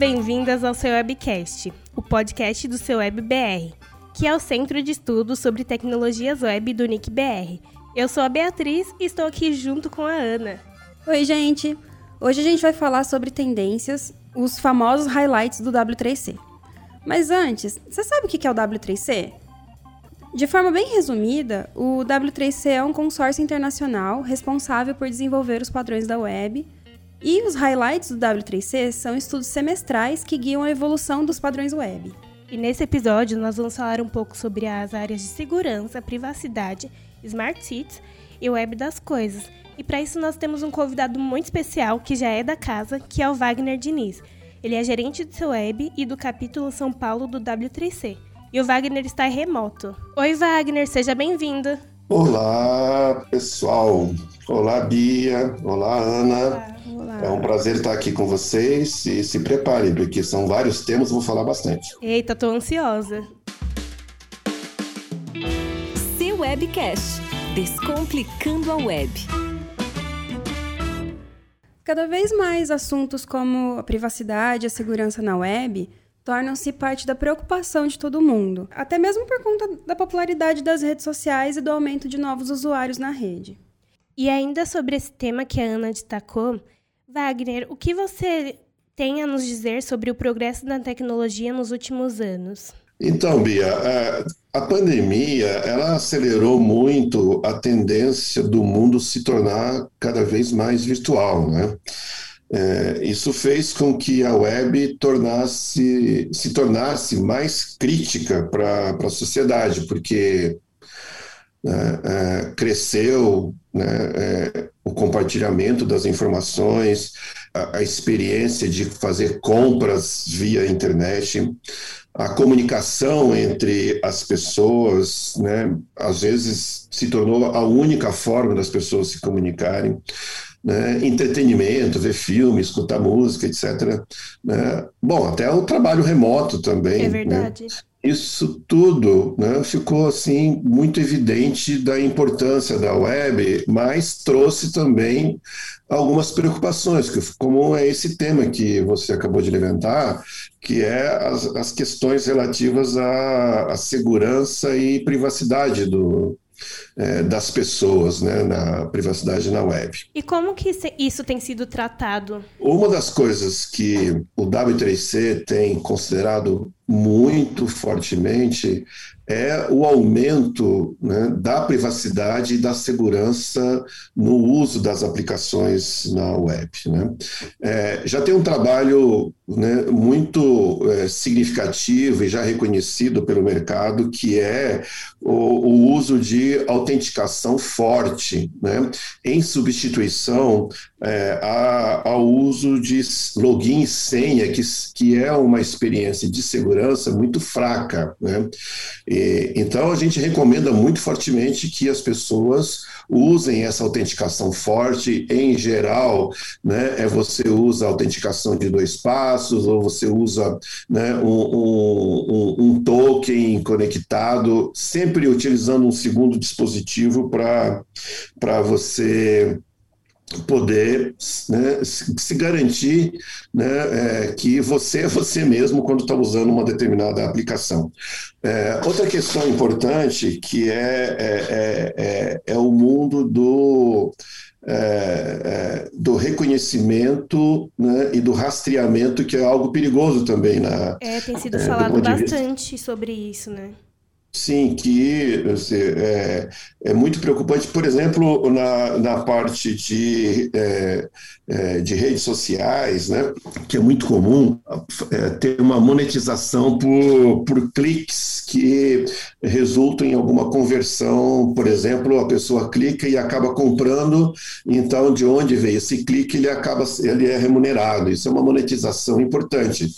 bem-vindas ao seu Webcast, o podcast do seu Web BR, que é o centro de estudos sobre tecnologias web do NIC BR. Eu sou a Beatriz e estou aqui junto com a Ana. Oi, gente! Hoje a gente vai falar sobre tendências, os famosos highlights do W3C. Mas antes, você sabe o que é o W3C? De forma bem resumida, o W3C é um consórcio internacional responsável por desenvolver os padrões da web e os highlights do W3C são estudos semestrais que guiam a evolução dos padrões web. E nesse episódio nós vamos falar um pouco sobre as áreas de segurança, privacidade, smart cities e web das coisas. E para isso nós temos um convidado muito especial que já é da casa, que é o Wagner Diniz. Ele é gerente de seu web e do capítulo São Paulo do W3C. E o Wagner está remoto. Oi Wagner, seja bem-vindo. Olá, pessoal. Olá, Bia. Olá, Ana. Olá, olá. É um prazer estar aqui com vocês e se preparem, porque são vários temas, vou falar bastante. Eita, tô ansiosa. Seu Webcast Descomplicando a Web. Cada vez mais assuntos como a privacidade e a segurança na web tornam-se parte da preocupação de todo mundo, até mesmo por conta da popularidade das redes sociais e do aumento de novos usuários na rede. E ainda sobre esse tema que a Ana destacou, Wagner, o que você tem a nos dizer sobre o progresso da tecnologia nos últimos anos? Então, Bia, a, a pandemia ela acelerou muito a tendência do mundo se tornar cada vez mais virtual, né? É, isso fez com que a web tornasse, se tornasse mais crítica para a sociedade, porque né, é, cresceu né, é, o compartilhamento das informações, a, a, experiência de fazer compras via internet, a comunicação entre as pessoas, né, às vezes se tornou a única forma das pessoas se comunicarem né, entretenimento, ver filme, escutar música, etc. Né? Bom, até o trabalho remoto também. É verdade. Né? Isso tudo né, ficou assim muito evidente da importância da web, mas trouxe também algumas preocupações, como é esse tema que você acabou de levantar, que é as, as questões relativas à, à segurança e privacidade do, é, das pessoas, né, na privacidade na web. E como que isso tem sido tratado? Uma das coisas que o W3C tem considerado muito fortemente é o aumento né, da privacidade e da segurança no uso das aplicações na web. Né? É, já tem um trabalho né, muito é, significativo e já reconhecido pelo mercado, que é o, o uso de autenticação forte, né, em substituição é, a, ao uso de login e senha, que, que é uma experiência de segurança muito fraca. Né? E, então, a gente recomenda muito fortemente que as pessoas usem essa autenticação forte. Em geral, né, é você usa a autenticação de dois passos, ou você usa né, um, um, um token conectado, sempre utilizando um segundo dispositivo para você poder né, se garantir né, é, que você é você mesmo quando está usando uma determinada aplicação. É, outra questão importante que é, é, é, é, é o mundo do, é, do reconhecimento né, e do rastreamento, que é algo perigoso também. Na, é, tem sido falado bastante sobre isso, né? Sim, que é, é, muito preocupante, por exemplo, na, na parte de, é, é, de redes sociais, né, que é muito comum é, ter uma monetização por, por cliques que resultam em alguma conversão, por exemplo, a pessoa clica e acaba comprando, então de onde veio esse clique, ele acaba ele é remunerado, isso é uma monetização importante.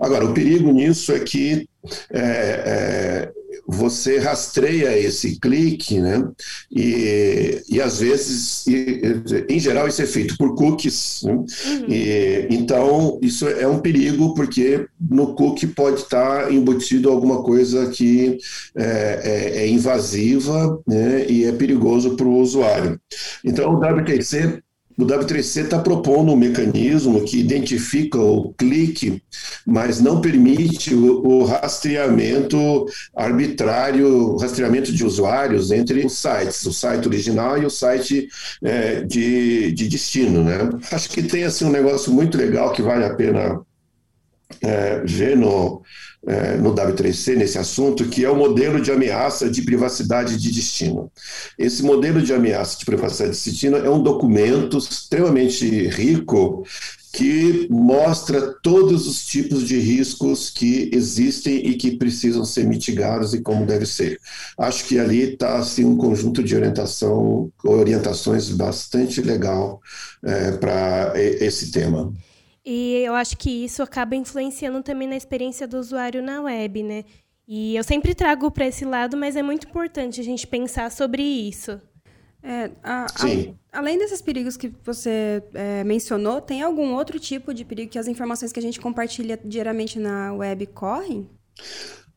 Agora, o perigo nisso é que é, é, você rastreia esse clique, né? E, e às vezes, e, em geral, isso é feito por cookies. Né? Uhum. E, então, isso é um perigo, porque no cookie pode estar embutido alguma coisa que é, é, é invasiva né? e é perigoso para o usuário. Então, o WQC o W3C está propondo um mecanismo que identifica o clique, mas não permite o, o rastreamento arbitrário, rastreamento de usuários entre os sites, o site original e o site é, de, de destino. Né? Acho que tem assim, um negócio muito legal que vale a pena é, ver no, é, no W3C nesse assunto, que é o modelo de ameaça de privacidade de destino. Esse modelo de ameaça de privacidade de destino é um documento extremamente rico que mostra todos os tipos de riscos que existem e que precisam ser mitigados e como deve ser. Acho que ali está assim, um conjunto de orientação, orientações bastante legal é, para esse tema. E eu acho que isso acaba influenciando também na experiência do usuário na web, né? E eu sempre trago para esse lado, mas é muito importante a gente pensar sobre isso. É, a, a, além desses perigos que você é, mencionou, tem algum outro tipo de perigo que as informações que a gente compartilha diariamente na web correm?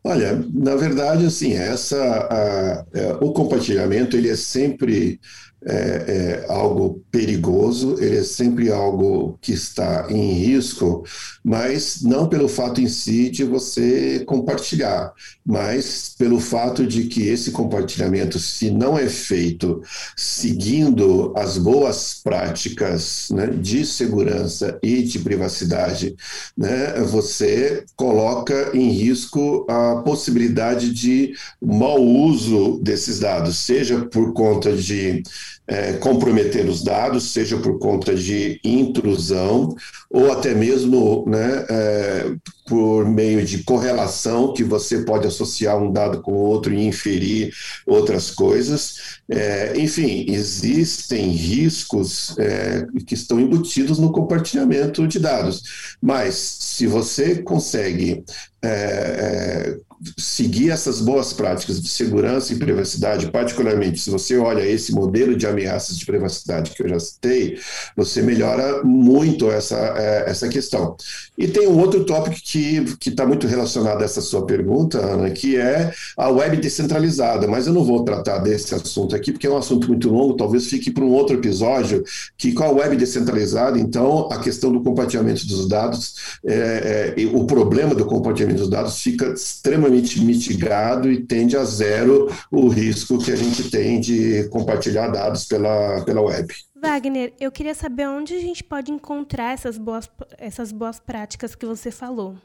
Olha, na verdade, assim, essa, a, é, o compartilhamento ele é sempre é, é, algo perigoso, ele é sempre algo que está em risco, mas não pelo fato em si de você compartilhar, mas pelo fato de que esse compartilhamento, se não é feito seguindo as boas práticas né, de segurança e de privacidade, né, você coloca em risco a possibilidade de mau uso desses dados, seja por conta de é, comprometer os dados, seja por conta de intrusão ou até mesmo né, é, por meio de correlação, que você pode associar um dado com outro e inferir outras coisas. É, enfim, existem riscos é, que estão embutidos no compartilhamento de dados, mas se você consegue é, é, seguir essas boas práticas de segurança e privacidade, particularmente se você olha esse modelo de ameaças de privacidade que eu já citei, você melhora muito essa, é, essa questão. E tem um outro tópico que está muito relacionado a essa sua pergunta, Ana, que é a web descentralizada, mas eu não vou tratar desse assunto aqui, porque é um assunto muito longo, talvez fique para um outro episódio, que com a web descentralizada, então, a questão do compartilhamento dos dados, é, é, o problema do compartilhamento dos dados fica extremamente mitigado e tende a zero o risco que a gente tem de compartilhar dados pela, pela web. Wagner, eu queria saber onde a gente pode encontrar essas boas, essas boas práticas que você falou.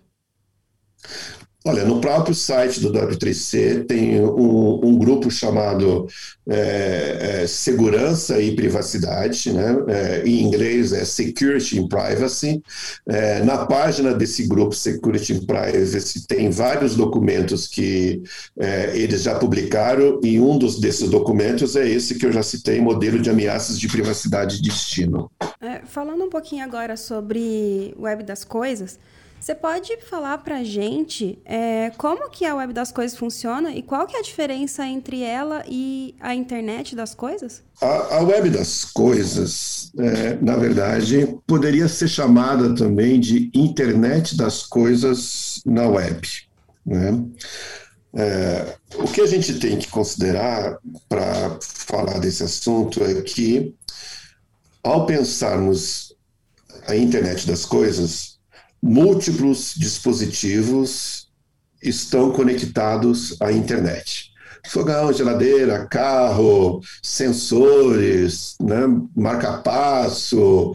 Olha, no próprio site do W3C tem um, um grupo chamado é, é, Segurança e Privacidade, né? É, em inglês é Security and Privacy. É, na página desse grupo Security and Privacy tem vários documentos que é, eles já publicaram e um dos desses documentos é esse que eu já citei, Modelo de Ameaças de Privacidade e Destino. É, falando um pouquinho agora sobre Web das Coisas, você pode falar para a gente é, como que a Web das Coisas funciona e qual que é a diferença entre ela e a internet das coisas? A, a Web das Coisas, é, na verdade, poderia ser chamada também de internet das coisas na web. Né? É, o que a gente tem que considerar para falar desse assunto é que, ao pensarmos a internet das coisas, múltiplos dispositivos estão conectados à internet. Fogão, geladeira, carro, sensores, né, marca-passo,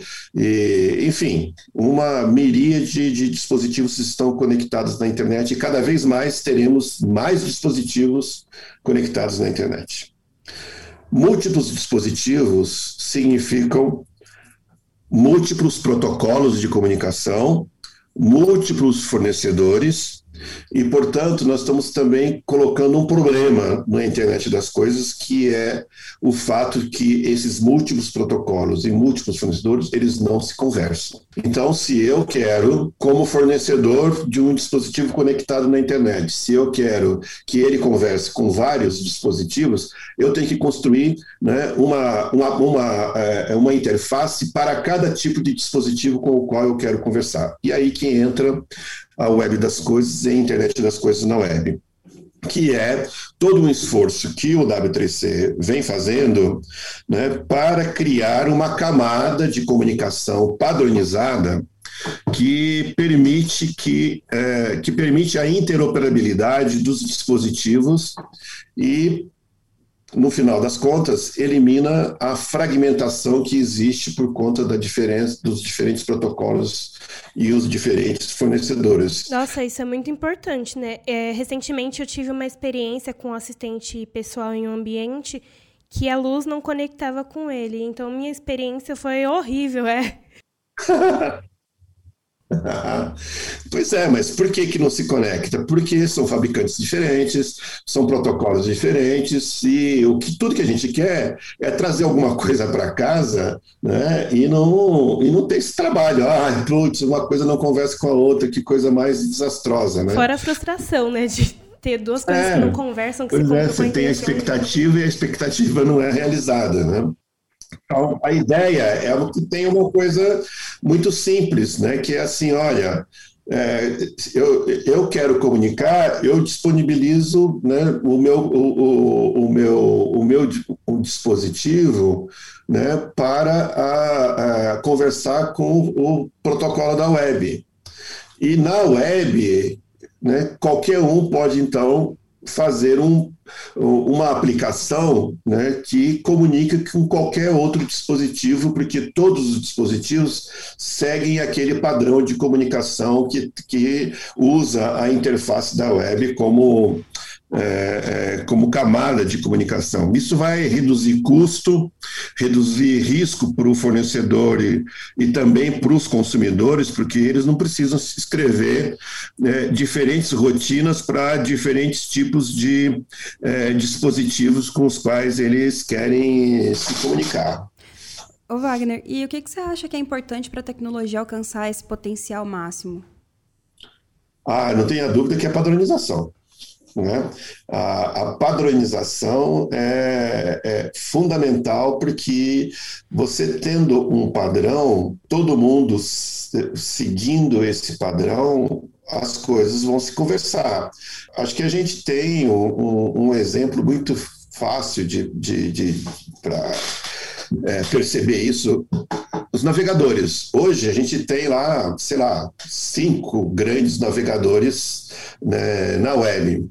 enfim, uma miríade de dispositivos estão conectados na internet e cada vez mais teremos mais dispositivos conectados na internet. Múltiplos dispositivos significam múltiplos protocolos de comunicação múltiplos fornecedores e, portanto, nós estamos também colocando um problema na internet das coisas, que é o fato que esses múltiplos protocolos e múltiplos fornecedores, eles não se conversam. Então, se eu quero, como fornecedor de um dispositivo conectado na internet, se eu quero que ele converse com vários dispositivos, eu tenho que construir né, uma, uma, uma, é, uma interface para cada tipo de dispositivo com o qual eu quero conversar. E aí que entra a web das coisas e a internet das coisas na web. Que é todo um esforço que o W3C vem fazendo né, para criar uma camada de comunicação padronizada que permite que, é, que permite a interoperabilidade dos dispositivos e no final das contas, elimina a fragmentação que existe por conta da diferença dos diferentes protocolos e os diferentes fornecedores. Nossa, isso é muito importante, né? É, recentemente eu tive uma experiência com um assistente pessoal em um ambiente que a luz não conectava com ele. Então minha experiência foi horrível, é. pois é, mas por que, que não se conecta? Porque são fabricantes diferentes, são protocolos diferentes, e o que tudo que a gente quer é trazer alguma coisa para casa né, e, não, e não ter esse trabalho. Ah, putz, uma coisa não conversa com a outra, que coisa mais desastrosa. Né? Fora a frustração, né? De ter duas coisas é, que não conversam, que pois você, é, você tem a expectativa e a expectativa não é realizada, né? Então, a ideia é que tem uma coisa muito simples, né? que é assim, olha, é, eu, eu quero comunicar, eu disponibilizo né, o, meu, o, o, o meu, o meu o dispositivo né, para a, a conversar com o protocolo da web. E na web, né, qualquer um pode, então, fazer um, uma aplicação né, que comunica com qualquer outro dispositivo, porque todos os dispositivos seguem aquele padrão de comunicação que, que usa a interface da web como é, é, como camada de comunicação. Isso vai reduzir custo, reduzir risco para o fornecedor e, e também para os consumidores, porque eles não precisam se escrever é, diferentes rotinas para diferentes tipos de é, dispositivos com os quais eles querem se comunicar. Ô Wagner, e o que, que você acha que é importante para a tecnologia alcançar esse potencial máximo? Ah, não tenha dúvida que é padronização. Né? A, a padronização é, é, fundamental porque você tendo um padrão, todo mundo seguindo esse padrão, as coisas vão se conversar. Acho que a gente tem um, um exemplo muito fácil de, de, de para é, perceber isso. Os navegadores. Hoje a gente tem lá, sei lá, cinco grandes navegadores né, na web.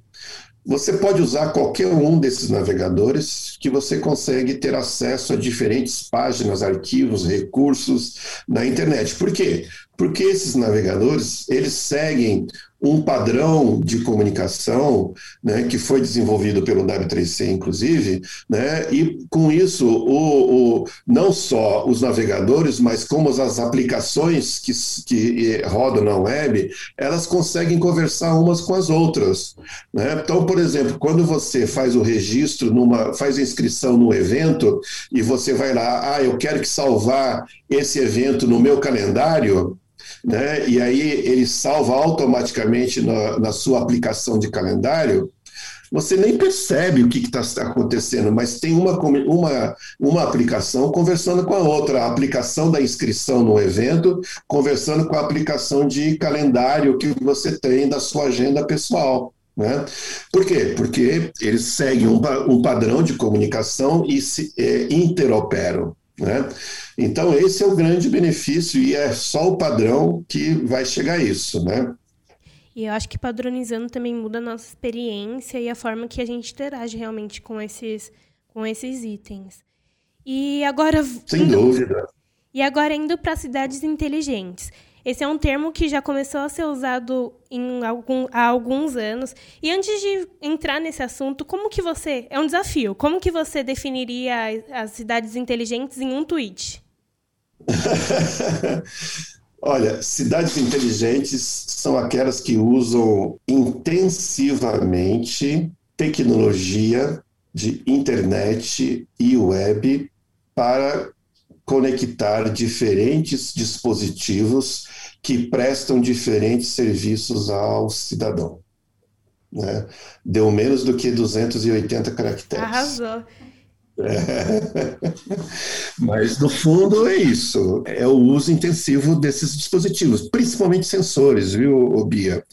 Você pode usar qualquer um desses navegadores que você consegue ter acesso a diferentes páginas, arquivos, recursos na internet. Por quê? Porque esses navegadores, eles seguem um padrão de comunicação né, que foi desenvolvido pelo W3C, inclusive, né, e com isso, o, o, não só os navegadores, mas como as aplicações que, que rodam na web, elas conseguem conversar umas com as outras. Né? Então, por exemplo, quando você faz o registro, numa, faz a inscrição no evento, e você vai lá, ah, eu quero que salvar esse evento no meu calendário, né? e aí ele salva automaticamente na, na sua aplicação de calendário, você nem percebe o que está acontecendo, mas tem uma, uma, uma aplicação conversando com a outra, a aplicação da inscrição no evento, conversando com a aplicação de calendário que você tem da sua agenda pessoal. Né? Por quê? Porque eles seguem um, um padrão de comunicação e se é, interoperam. Né? Então, esse é o grande benefício e é só o padrão que vai chegar a isso. Né? E eu acho que padronizando também muda a nossa experiência e a forma que a gente interage realmente com esses, com esses itens. E agora. Sem indo, dúvida. E agora indo para cidades inteligentes. Esse é um termo que já começou a ser usado em algum, há alguns anos. E antes de entrar nesse assunto, como que você. É um desafio. Como que você definiria as cidades inteligentes em um tweet? Olha, cidades inteligentes são aquelas que usam intensivamente tecnologia de internet e web para conectar diferentes dispositivos que prestam diferentes serviços ao cidadão. Né? Deu menos do que 280 caracteres. Arrasou. É. Mas, no fundo, é isso. É o uso intensivo desses dispositivos, principalmente sensores, viu, Bia?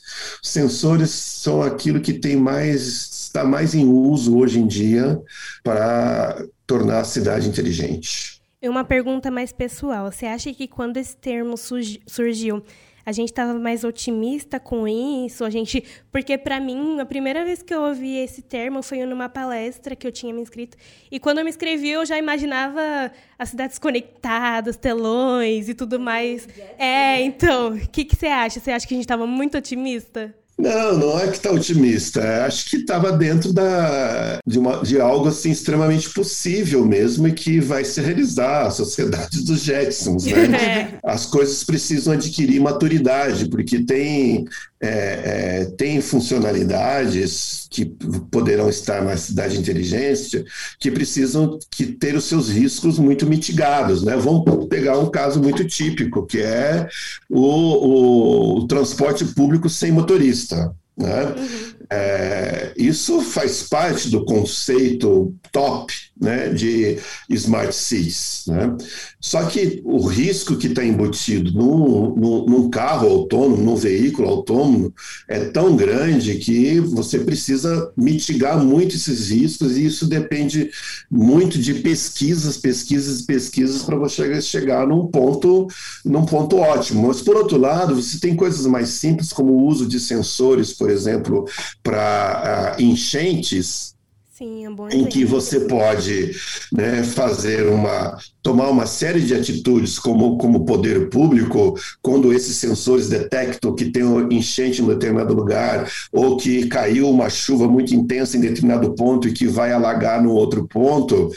Sensores são aquilo que tem mais está mais em uso hoje em dia para tornar a cidade inteligente. E uma pergunta mais pessoal. Você acha que quando esse termo surgiu, a gente estava mais otimista com isso, a gente, porque para mim, a primeira vez que eu ouvi esse termo foi numa palestra que eu tinha me inscrito, e quando eu me inscrevi eu já imaginava as cidades conectadas, telões e tudo mais. É, então, o que, que você acha? Você acha que a gente estava muito otimista? Não, não é que está otimista. Acho que estava dentro da, de, uma, de algo assim extremamente possível mesmo e que vai se realizar a sociedade dos Jetsons. Né? É. As coisas precisam adquirir maturidade, porque tem é, é, tem funcionalidades que poderão estar na cidade inteligente que precisam que ter os seus riscos muito mitigados. Né? Vamos pegar um caso muito típico, que é o, o, o transporte público sem motorista. Né? Uhum. É, isso faz parte do conceito top né, de smart cities. Né? Só que o risco que está embutido num, num, carro autônomo, num veículo autônomo, é tão grande que você precisa mitigar muito esses riscos e isso depende muito de pesquisas, pesquisas, pesquisas para você chegar num ponto, num ponto ótimo. Mas, por outro lado, você tem coisas mais simples, como o uso de sensores, por exemplo, para enchentes, Sim, é em que você pode né, fazer uma tomar uma série de atitudes como como poder público quando esses sensores detectam que tem um enchente em determinado lugar ou que caiu uma chuva muito intensa em determinado ponto e que vai alagar no outro ponto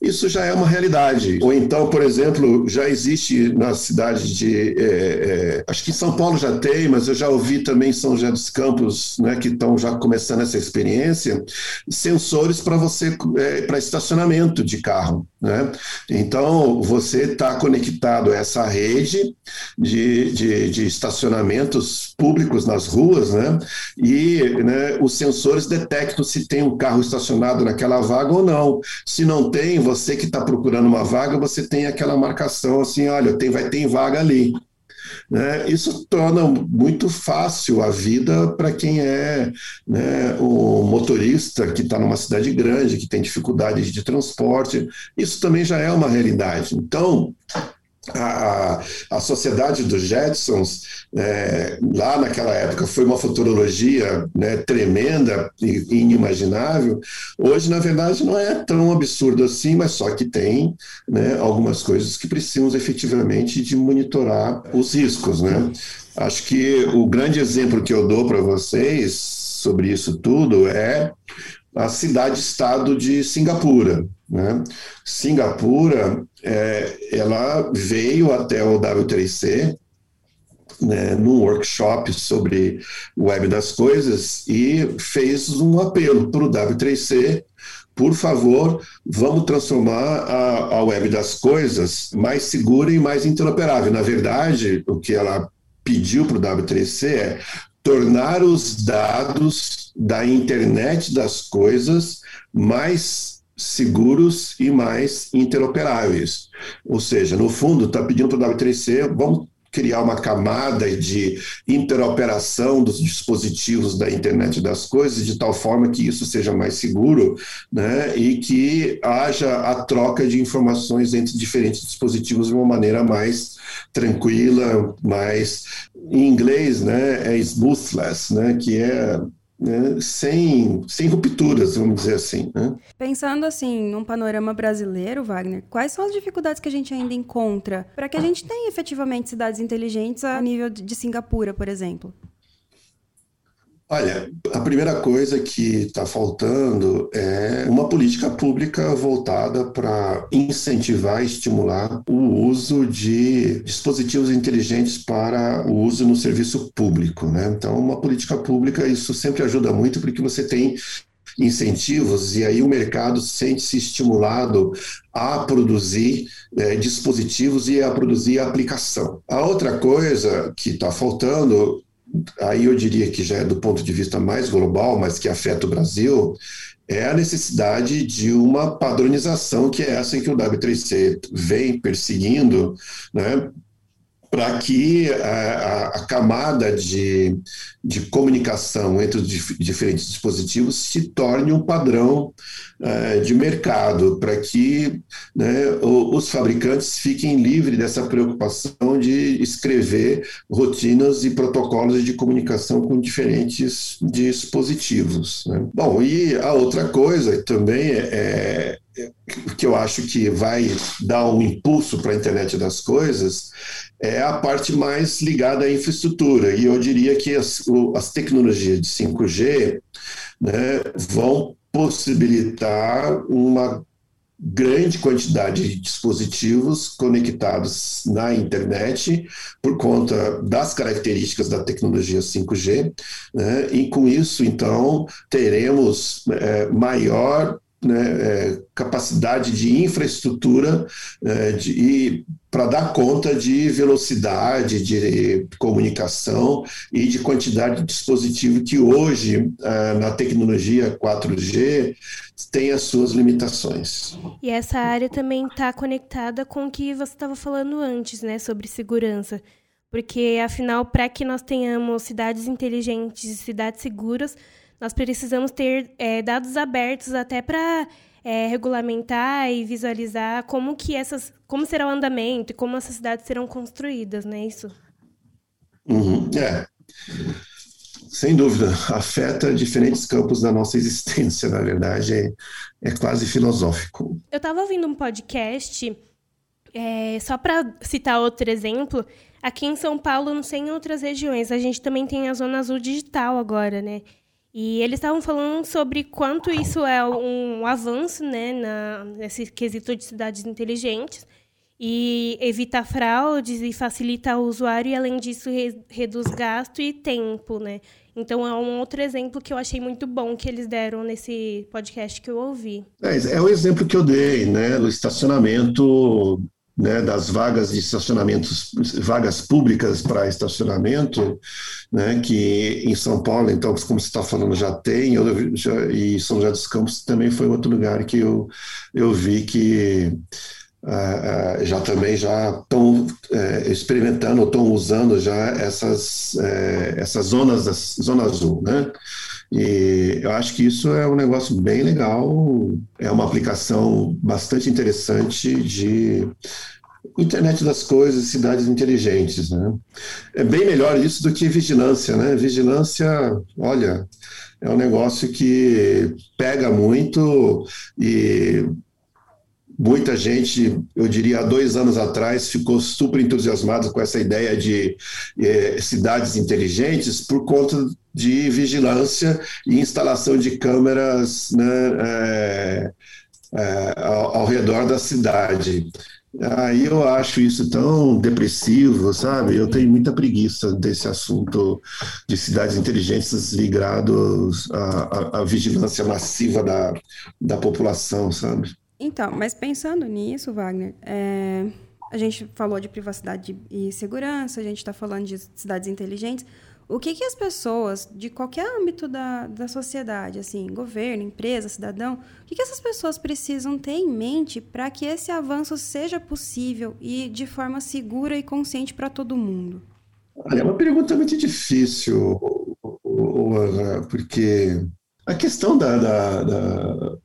isso já é uma realidade. Ou então, por exemplo, já existe na cidade de. É, é, acho que São Paulo já tem, mas eu já ouvi também em São José dos Campos, né, que estão já começando essa experiência, sensores para você, é, para estacionamento de carro. Né? Então, você está conectado a essa rede de, de, de, estacionamentos públicos nas ruas, né? e né, os sensores detectam se tem um carro estacionado naquela vaga ou não. Se não tem, você que está procurando uma vaga, você tem aquela marcação assim: olha, tem, vai ter vaga ali. Né? Isso torna muito fácil a vida para quem é né, o motorista que está numa cidade grande, que tem dificuldades de transporte. Isso também já é uma realidade. Então, a, a sociedade dos Jetsons, é, lá naquela época, foi uma futurologia né, tremenda e inimaginável. Hoje, na verdade, não é tão absurdo assim, mas só que tem né, algumas coisas que precisamos efetivamente de monitorar os riscos. Né? Acho que o grande exemplo que eu dou para vocês sobre isso tudo é a cidade-estado de Singapura. Né? Singapura, é, ela veio até o W3C né, num workshop sobre web das coisas e fez um apelo para o W3C por favor, vamos transformar a, a, web das coisas mais segura e mais interoperável. Na verdade, o que ela pediu para o W3C é tornar os dados da internet das coisas mais seguros e mais interoperáveis. Ou seja, no fundo, está pedindo para o W3C, vamos criar uma camada de interoperação dos dispositivos da internet das coisas, de tal forma que isso seja mais seguro né, e que haja a troca de informações entre diferentes dispositivos de uma maneira mais tranquila, mais. Em inglês, né, é smoothless, né, que é né, sem, sem rupturas, vamos dizer assim. Né? Pensando assim, num panorama brasileiro, Wagner, quais são as dificuldades que a gente ainda encontra para que a gente tenha efetivamente cidades inteligentes a nível de Singapura, por exemplo? Olha, a primeira coisa que está faltando é uma política pública voltada para incentivar e estimular o uso de dispositivos inteligentes para o uso no serviço público. Né? Então, uma política pública, isso sempre ajuda muito, porque você tem incentivos e aí o mercado sente-se estimulado a produzir é, dispositivos e a produzir aplicação. A outra coisa que está faltando aí eu diria que já é do ponto de vista mais global, mas que afeta o Brasil, é a necessidade de uma padronização, que é essa que o W3C vem perseguindo, né? Para que a, a, camada de, de comunicação entre os dif diferentes dispositivos se torne um padrão uh, de mercado, para que né, os fabricantes fiquem livres dessa preocupação de escrever rotinas e protocolos de comunicação com diferentes dispositivos. Né? Bom, e a outra coisa também é, é que eu acho que vai dar um impulso para a internet das coisas é a parte mais ligada à infraestrutura. E eu diria que as, as tecnologias de 5G né, vão possibilitar uma grande quantidade de dispositivos conectados na internet por conta das características da tecnologia 5G, né? e com isso, então, teremos é, maior né, é, capacidade de infraestrutura é, de, para dar conta de velocidade de comunicação e de quantidade de dispositivo que hoje, é, na tecnologia 4G, tem as suas limitações. E essa área também está conectada com o que você estava falando antes, né, sobre segurança. Porque, afinal, para que nós tenhamos cidades inteligentes e cidades seguras, nós precisamos ter é, dados abertos até para é, regulamentar e visualizar como que essas, como será o andamento e como essas cidades serão construídas, não é isso? Uhum, é. Sem dúvida, afeta diferentes campos da nossa existência, na verdade, é, é quase filosófico. Eu estava ouvindo um podcast, é, só para citar outro exemplo, aqui em São Paulo, não sei em outras regiões, a gente também tem a Zona Azul Digital agora, né? E eles estavam falando sobre quanto isso é um avanço né, na, nesse quesito de cidades inteligentes e evita fraudes e facilita o usuário e, além disso, re, reduz gasto e tempo. Né? Então, é um outro exemplo que eu achei muito bom que eles deram nesse podcast que eu ouvi. É, é o exemplo que eu dei, né? No estacionamento né, das vagas de estacionamentos, vagas públicas para estacionamento, né, que em São Paulo, então, como você está falando, já tem, eu, já, e São José dos Campos também foi outro lugar que eu, eu vi que uh, uh, já também já estão uh, experimentando, estão usando já essas, eh, essas zonas, zona azul, né? E eu acho que isso é um negócio bem legal, é uma aplicação bastante interessante de internet das coisas, cidades inteligentes, né? É bem melhor isso do que vigilância, né? Vigilância, olha, é um negócio que pega muito e muita gente, eu diria, há dois anos atrás, ficou super entusiasmado com essa ideia de eh, cidades inteligentes por conta de vigilância e instalação de câmeras né, é, é, ao, ao, redor da cidade. Aí eu acho isso tão depressivo, sabe? Eu tenho muita preguiça desse assunto de cidades inteligentes ligados à, à, à vigilância massiva da, da população, sabe? Então, mas pensando nisso, Wagner, é, a gente falou de privacidade e segurança, a gente está falando de cidades inteligentes. O que, que as pessoas, de qualquer âmbito da, da sociedade, assim, governo, empresa, cidadão, o que, que essas pessoas precisam ter em mente para que esse avanço seja possível e de forma segura e consciente para todo mundo? Olha, é uma pergunta muito difícil, porque a questão da, da, da,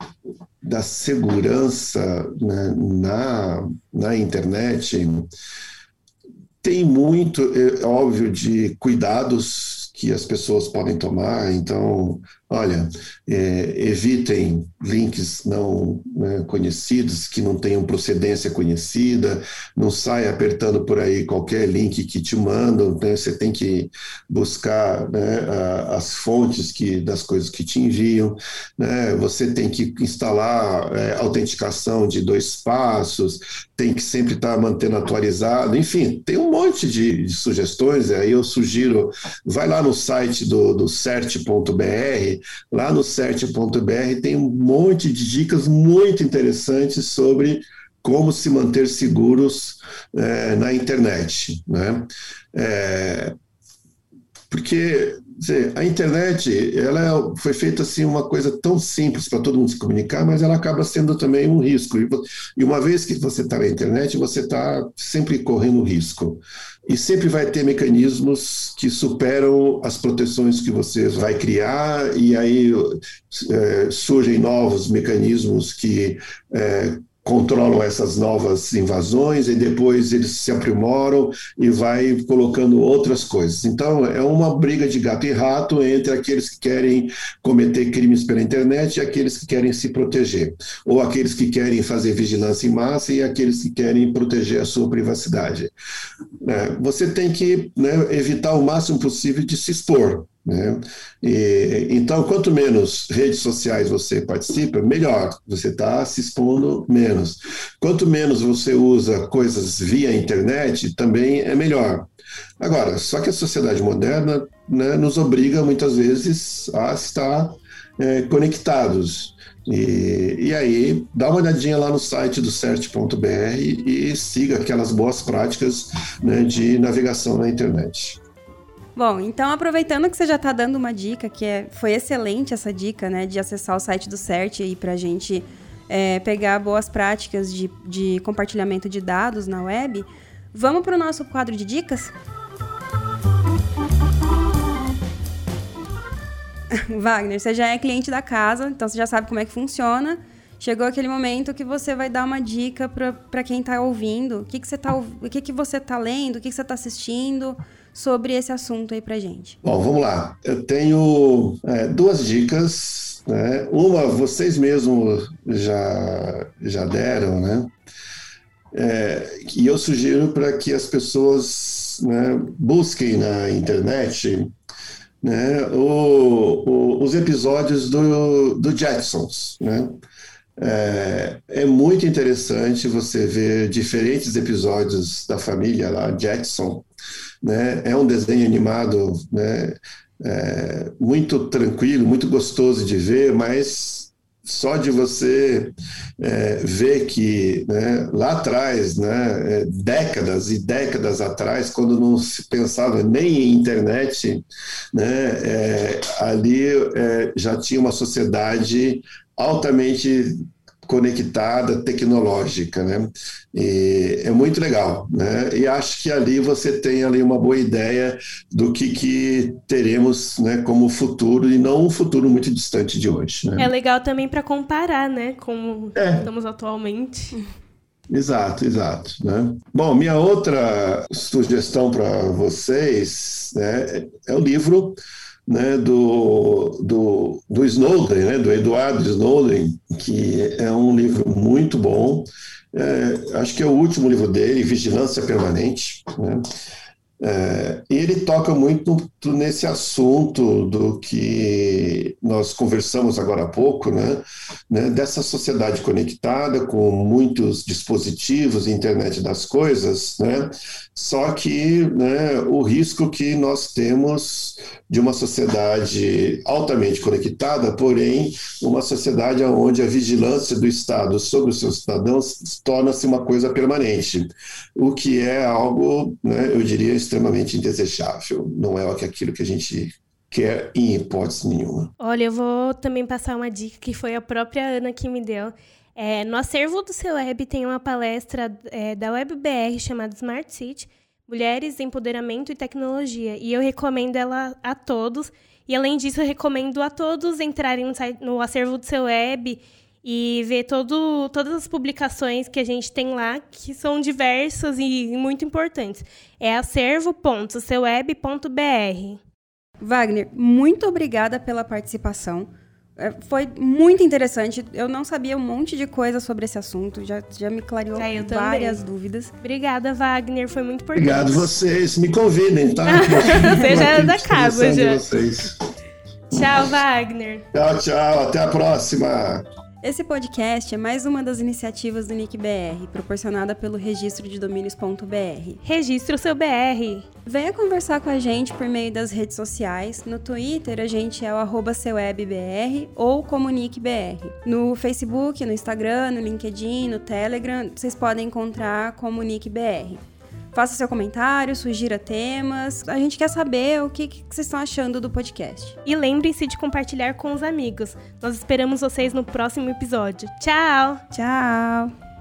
da segurança né, na, na internet tem muito, é óbvio, de cuidados que as pessoas podem tomar. Então, olha, é, evitem links não né, conhecidos, que não tenham procedência conhecida, não saia apertando por aí qualquer link que te mandam, né, você tem que buscar né, a, as fontes que, das coisas que te enviam, né, você tem que instalar é, autenticação de dois passos, tem que sempre estar mantendo atualizado, enfim, tem um monte de, de sugestões, aí eu sugiro, vai lá no site do, do cert.br, lá no cert.br tem um monte de dicas muito interessantes sobre como se manter seguros é, na internet. Né? É, Porque dizer, a internet ela foi feita assim uma coisa tão simples para todo mundo se comunicar, mas ela acaba sendo também um risco. E uma vez que você está na internet, você está sempre correndo risco. E sempre vai ter mecanismos que superam as proteções que você vai criar, e aí é, surgem novos mecanismos que é, controlam essas novas invasões e depois eles se aprimoram e vai colocando outras coisas. Então é uma briga de gato e rato entre aqueles que querem cometer crimes pela internet e aqueles que querem se proteger, ou aqueles que querem fazer vigilância em massa e aqueles que querem proteger a sua privacidade. É, você tem que né, evitar o máximo possível de se expor. Né? E, então, quanto menos redes sociais você participa, melhor. Você está se expondo menos. Quanto menos você usa coisas via internet, também é melhor. Agora, só que a sociedade moderna né, nos obriga muitas vezes a estar é, conectados. E, e, aí, dá uma olhadinha lá no site do CERT.br e siga aquelas boas práticas né, de navegação na internet. Bom, então aproveitando que você já está dando uma dica, que é, foi excelente essa dica, né, de acessar o site do CERT aí para a gente é, pegar boas práticas de, de compartilhamento de dados na web, vamos para o nosso quadro de dicas? Wagner, você já é cliente da casa, então você já sabe como é que funciona. Chegou aquele momento que você vai dar uma dica para quem está ouvindo. O que, que você está o que, que você tá lendo, o que, que você está assistindo sobre esse assunto aí para gente. Bom, vamos lá. Eu tenho é, duas dicas. Né? Uma, vocês mesmos já, já deram, né? É, e eu sugiro para que as pessoas né, busquem na internet né, o, o, os episódios do, do Jetsons, né? É, é, muito interessante você ver diferentes episódios da família lá, Jackson. Né? É um desenho animado né? É, muito tranquilo, muito gostoso de ver, mas só de você é, ver que né, lá atrás, né, é, décadas e décadas atrás, quando não se pensava nem em internet, né, é, ali é, já tinha uma sociedade altamente conectada, tecnológica, né? E é muito legal, né? E acho que ali você tem ali uma boa ideia do que, que teremos, né, como futuro e não um futuro muito distante de hoje. Né? É legal também para comparar, né, como é. estamos atualmente. Exato, exato. Né? Bom, minha outra sugestão para vocês né, é o livro né, do, do, do Snowden, né, do Eduardo Snowden, que é um livro muito bom. É, acho que é o último livro dele, Vigilância Permanente. Né? É, ele toca muito nesse assunto do que nós conversamos agora há pouco, né? né? dessa sociedade conectada com muitos dispositivos, internet das coisas, né? só que né, o risco que nós temos de uma sociedade altamente conectada, porém uma sociedade onde a vigilância do Estado sobre os seus cidadãos torna-se uma coisa permanente, o que é algo, né, eu diria, extremamente indesejável. Não é aquilo que a gente quer em hipótese nenhuma. Olha, eu vou também passar uma dica que foi a própria Ana que me deu. É, no acervo do seu web tem uma palestra é, da WebBR chamada Smart City, Mulheres, Empoderamento e Tecnologia. E eu recomendo ela a todos. E além disso, eu recomendo a todos entrarem no, no acervo do seu web e ver todo, todas as publicações que a gente tem lá, que são diversas e muito importantes. É acervo.seuweb.br. Wagner, muito obrigada pela participação. É, foi muito interessante. Eu não sabia um monte de coisa sobre esse assunto. Já, já me clareou é, várias dúvidas. Obrigada, Wagner. Foi muito importante. Obrigado vocês. Me convidem, tá? Você já é da casa, já. Tchau, Wagner. Tchau, tchau. Até a próxima. Esse podcast é mais uma das iniciativas do NIC.br, proporcionada pelo registro de domínios.br. Registre o seu BR. Venha conversar com a gente por meio das redes sociais. No Twitter, a gente é o arroba cwebbr ou comuniquebr. No Facebook, no Instagram, no LinkedIn, no Telegram, vocês podem encontrar comuniquebr. Faça seu comentário, sugira temas. A gente quer saber o que, que vocês estão achando do podcast. E lembrem-se de compartilhar com os amigos. Nós esperamos vocês no próximo episódio. Tchau! Tchau!